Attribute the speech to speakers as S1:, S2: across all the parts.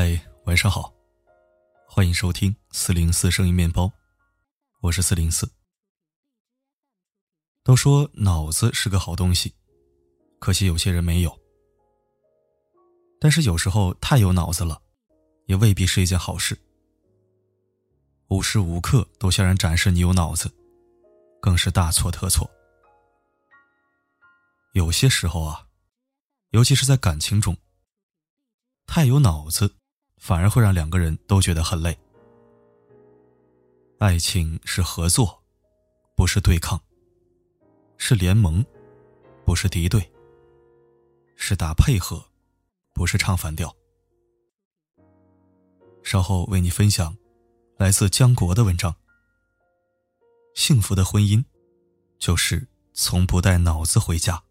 S1: 嗨，晚上好，欢迎收听四零四声音面包，我是四零四。都说脑子是个好东西，可惜有些人没有。但是有时候太有脑子了，也未必是一件好事。无时无刻都向人展示你有脑子，更是大错特错。有些时候啊，尤其是在感情中，太有脑子。反而会让两个人都觉得很累。爱情是合作，不是对抗；是联盟，不是敌对；是打配合，不是唱反调。稍后为你分享来自江国的文章。幸福的婚姻，就是从不带脑子回家。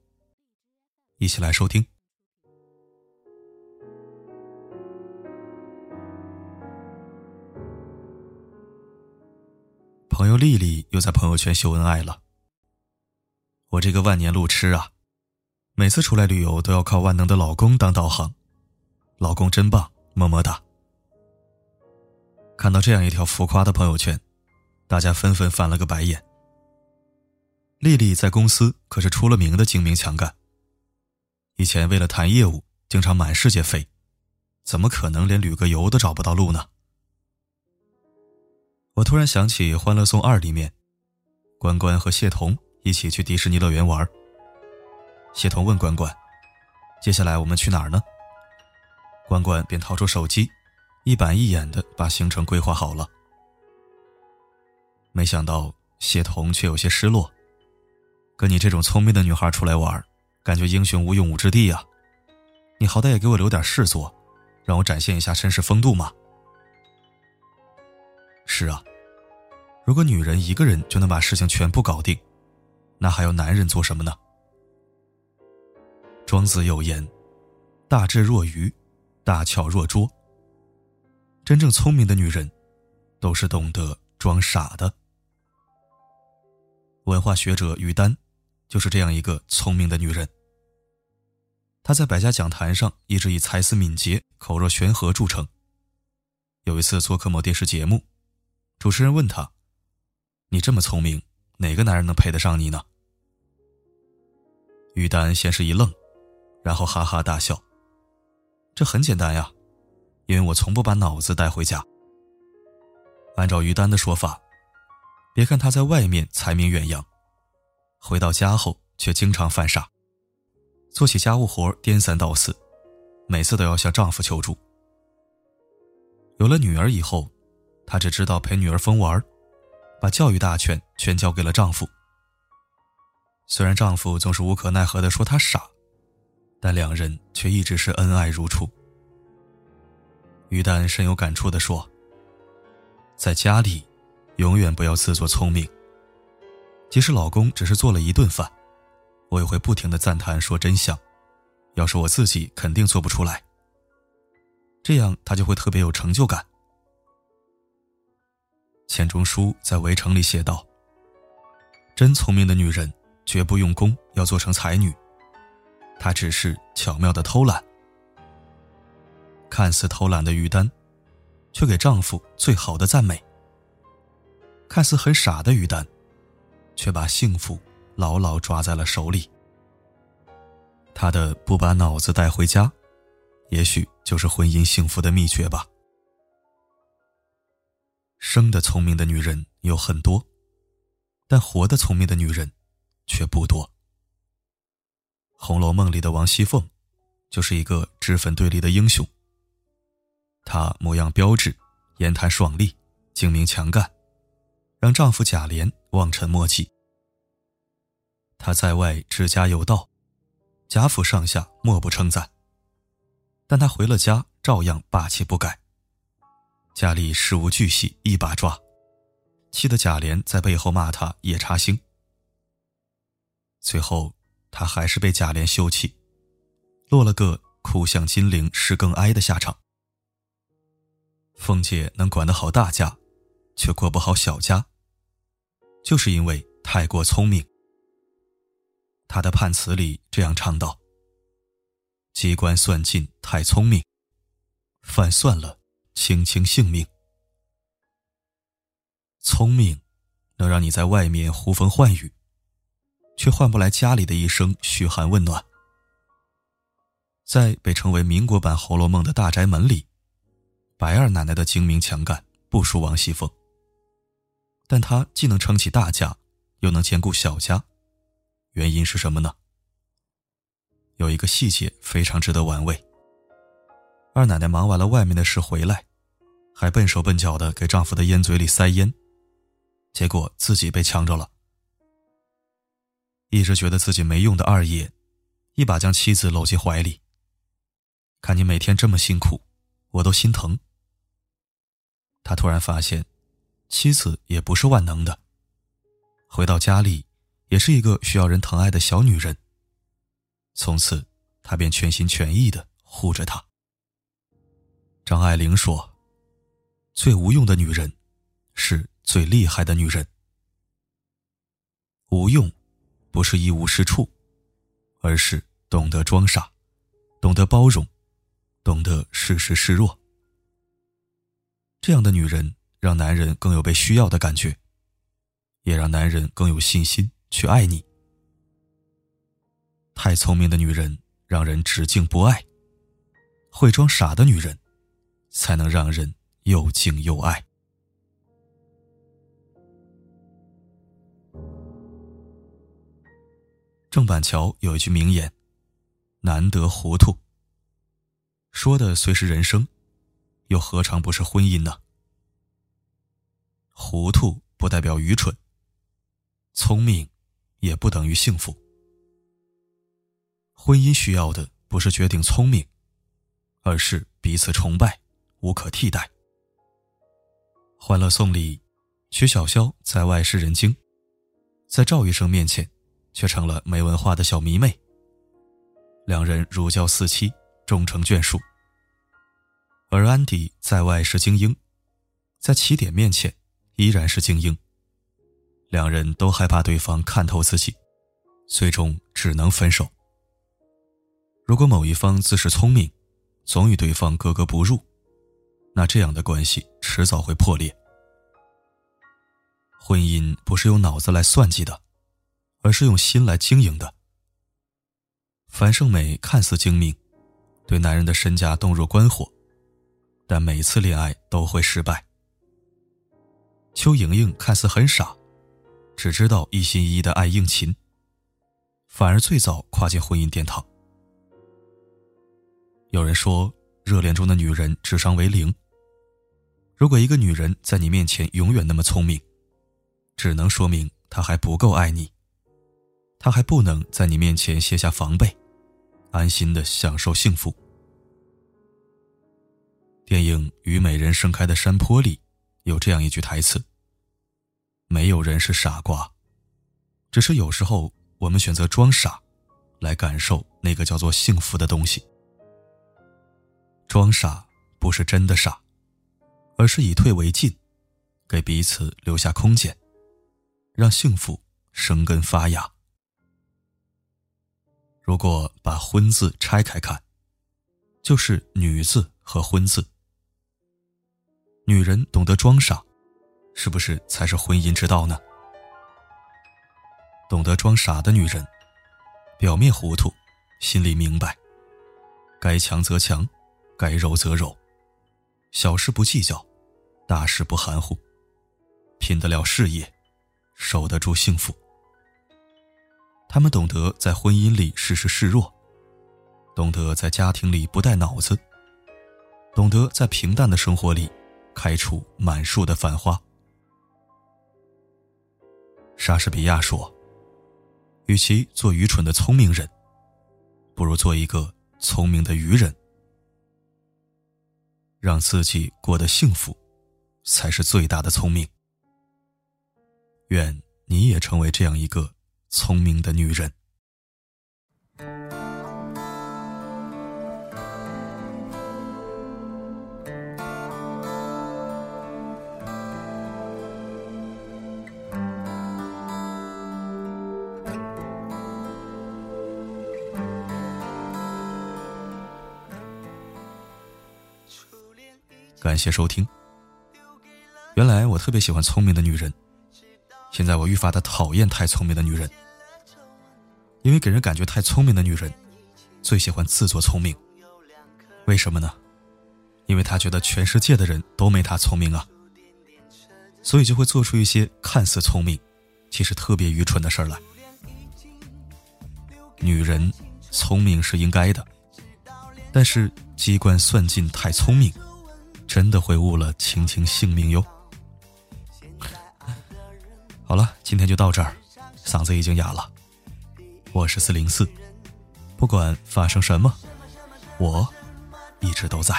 S1: 一起来收听。丽丽又在朋友圈秀恩爱了。我这个万年路痴啊，每次出来旅游都要靠万能的老公当导航，老公真棒，么么哒。看到这样一条浮夸的朋友圈，大家纷纷翻了个白眼。丽丽在公司可是出了名的精明强干，以前为了谈业务，经常满世界飞，怎么可能连旅个游都找不到路呢？我突然想起《欢乐颂二》里面，关关和谢童一起去迪士尼乐园玩。谢童问关关：“接下来我们去哪儿呢？”关关便掏出手机，一板一眼的把行程规划好了。没想到谢童却有些失落：“跟你这种聪明的女孩出来玩，感觉英雄无用武之地呀！你好歹也给我留点事做，让我展现一下绅士风度嘛！”是啊，如果女人一个人就能把事情全部搞定，那还要男人做什么呢？庄子有言：“大智若愚，大巧若拙。”真正聪明的女人，都是懂得装傻的。文化学者于丹，就是这样一个聪明的女人。她在百家讲坛上一直以才思敏捷、口若悬河著称。有一次做客某电视节目。主持人问他：“你这么聪明，哪个男人能配得上你呢？”于丹先是一愣，然后哈哈大笑：“这很简单呀，因为我从不把脑子带回家。”按照于丹的说法，别看他在外面才名远扬，回到家后却经常犯傻，做起家务活颠三倒四，每次都要向丈夫求助。有了女儿以后。她只知道陪女儿疯玩，把教育大权全交给了丈夫。虽然丈夫总是无可奈何的说她傻，但两人却一直是恩爱如初。于丹深有感触的说：“在家里，永远不要自作聪明。即使老公只是做了一顿饭，我也会不停的赞叹说真香。要是我自己，肯定做不出来。这样他就会特别有成就感。”钱钟书在《围城》里写道：“真聪明的女人绝不用功，要做成才女。她只是巧妙的偷懒。看似偷懒的于丹，却给丈夫最好的赞美；看似很傻的于丹，却把幸福牢牢抓在了手里。她的不把脑子带回家，也许就是婚姻幸福的秘诀吧。”生的聪明的女人有很多，但活的聪明的女人却不多。《红楼梦》里的王熙凤，就是一个脂粉队里的英雄。她模样标致，言谈爽利，精明强干，让丈夫贾琏望尘莫及。她在外治家有道，贾府上下莫不称赞。但她回了家，照样霸气不改。家里事无巨细一把抓，气得贾琏在背后骂他夜叉星。最后，他还是被贾琏休弃，落了个哭向金陵事更哀的下场。凤姐能管得好大家，却过不好小家，就是因为太过聪明。他的判词里这样唱道：“机关算尽太聪明。”犯算了，卿卿性命。聪明，能让你在外面呼风唤雨，却换不来家里的一声嘘寒问暖。在被称为民国版《红楼梦》的大宅门里，白二奶奶的精明强干不输王熙凤，但她既能撑起大家，又能兼顾小家，原因是什么呢？有一个细节非常值得玩味。二奶奶忙完了外面的事回来，还笨手笨脚的给丈夫的烟嘴里塞烟，结果自己被呛着了。一直觉得自己没用的二爷，一把将妻子搂进怀里。看你每天这么辛苦，我都心疼。他突然发现，妻子也不是万能的，回到家里，也是一个需要人疼爱的小女人。从此，他便全心全意的护着她。张爱玲说：“最无用的女人，是最厉害的女人。无用，不是一无是处，而是懂得装傻，懂得包容，懂得适时示弱。这样的女人，让男人更有被需要的感觉，也让男人更有信心去爱你。”太聪明的女人让人只敬不爱，会装傻的女人，才能让人又敬又爱。郑板桥有一句名言：“难得糊涂。”说的虽是人生，又何尝不是婚姻呢？糊涂不代表愚蠢，聪明也不等于幸福。婚姻需要的不是决定聪明，而是彼此崇拜，无可替代。《欢乐颂》里，曲筱绡在外是人精，在赵医生面前却成了没文化的小迷妹。两人如胶似漆，终成眷属。而安迪在外是精英，在起点面前依然是精英。两人都害怕对方看透自己，最终只能分手。如果某一方自恃聪明，总与对方格格不入，那这样的关系迟早会破裂。婚姻不是用脑子来算计的，而是用心来经营的。樊胜美看似精明，对男人的身家动若观火，但每次恋爱都会失败。邱莹莹看似很傻，只知道一心一意的爱应勤，反而最早跨进婚姻殿堂。有人说，热恋中的女人智商为零。如果一个女人在你面前永远那么聪明，只能说明她还不够爱你，她还不能在你面前卸下防备，安心的享受幸福。电影《虞美人盛开的山坡》里有这样一句台词：“没有人是傻瓜，只是有时候我们选择装傻，来感受那个叫做幸福的东西。”装傻不是真的傻，而是以退为进，给彼此留下空间，让幸福生根发芽。如果把“婚”字拆开看，就是“女”字和“婚”字。女人懂得装傻，是不是才是婚姻之道呢？懂得装傻的女人，表面糊涂，心里明白，该强则强。该柔则柔，小事不计较，大事不含糊，拼得了事业，守得住幸福。他们懂得在婚姻里适时示弱，懂得在家庭里不带脑子，懂得在平淡的生活里开出满树的繁花。莎士比亚说：“与其做愚蠢的聪明人，不如做一个聪明的愚人。”让自己过得幸福，才是最大的聪明。愿你也成为这样一个聪明的女人。
S2: 感谢收听。原来我特别喜欢聪明的女人，现在我愈发的讨厌太聪明的女人，因为给人感觉太聪明的女人，最喜欢自作聪明。为什么呢？因为她觉得全世界的人都没她聪明啊，所以就会做出一些看似聪明，其实特别愚蠢的事儿来。女人聪明是应该的，但是机关算尽太聪明，真的会误了青青性命哟。好了，今天就到这儿，嗓子已经哑了。我是四零四，不管发生什么，我一直都在。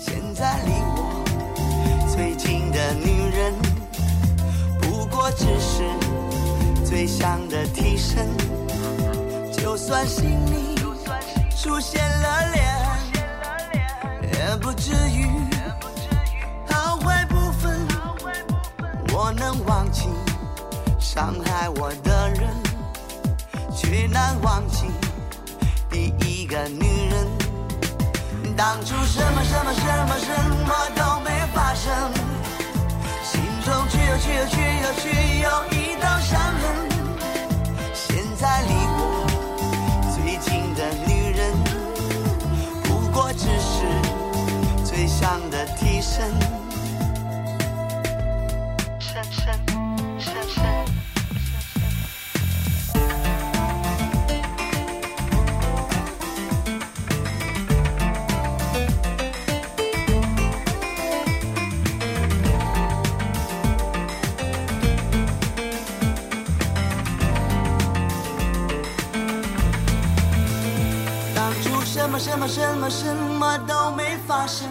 S2: 现在离我最近的女人。不过只是最想的替身，就算心里出现了裂痕，伤害我的人，却难忘记第一个女人。当初什么什么什么什么都没发生。心中却有却有却有却有一道伤痕。现在离我什么什么什么都没发生，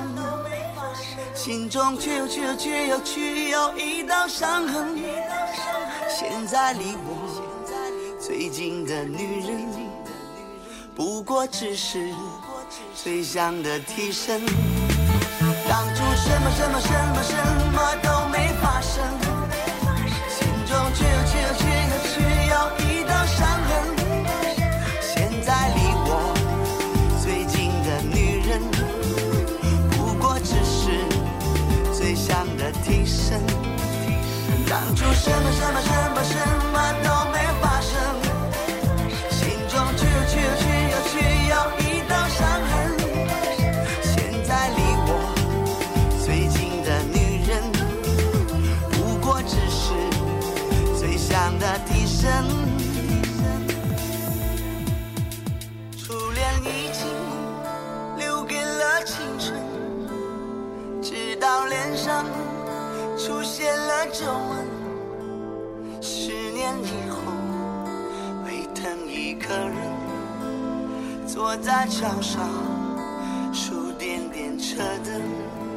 S2: 心中却又却又却又却有一道伤痕。现在离我最近的女人，不过只是最想的替身。当初什么什么什什么什么什么什么都没发生，心中却又却又却又却有一道伤痕。现在离我最近的女人，不过只是最想的替身。初恋已经留给了青春，直到脸上。出现了皱纹，一个人，坐在桥上，数点点车灯。